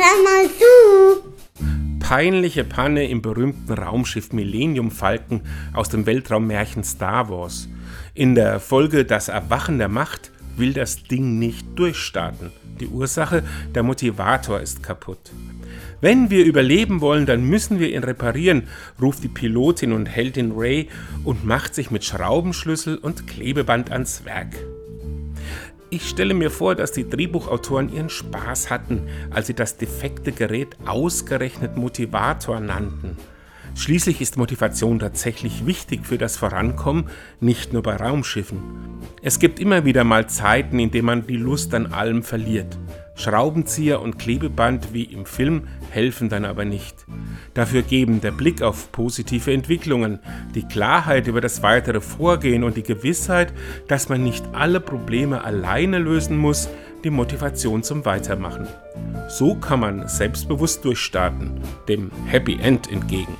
Hör mal zu! Peinliche Panne im berühmten Raumschiff Millennium Falcon aus dem Weltraummärchen Star Wars. In der Folge Das Erwachen der Macht will das Ding nicht durchstarten. Die Ursache, der Motivator ist kaputt. Wenn wir überleben wollen, dann müssen wir ihn reparieren, ruft die Pilotin und Heldin Ray und macht sich mit Schraubenschlüssel und Klebeband ans Werk. Ich stelle mir vor, dass die Drehbuchautoren ihren Spaß hatten, als sie das defekte Gerät ausgerechnet Motivator nannten. Schließlich ist Motivation tatsächlich wichtig für das Vorankommen, nicht nur bei Raumschiffen. Es gibt immer wieder mal Zeiten, in denen man die Lust an allem verliert. Schraubenzieher und Klebeband wie im Film helfen dann aber nicht. Dafür geben der Blick auf positive Entwicklungen, die Klarheit über das weitere Vorgehen und die Gewissheit, dass man nicht alle Probleme alleine lösen muss, die Motivation zum Weitermachen. So kann man selbstbewusst durchstarten, dem Happy End entgegen.